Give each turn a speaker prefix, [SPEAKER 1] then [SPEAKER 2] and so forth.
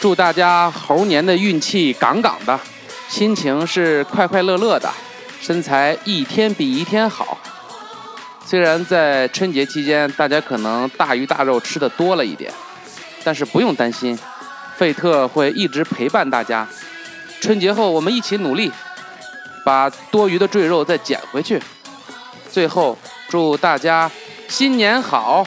[SPEAKER 1] 祝大家猴年的运气杠杠的心情是快快乐乐的身材一天比一天好。虽然在春节期间大家可能大鱼大肉吃的多了一点但是不用担心费特会一直陪伴大家。春节后我们一起努力把多余的赘肉再减回去。最后祝大家新年好。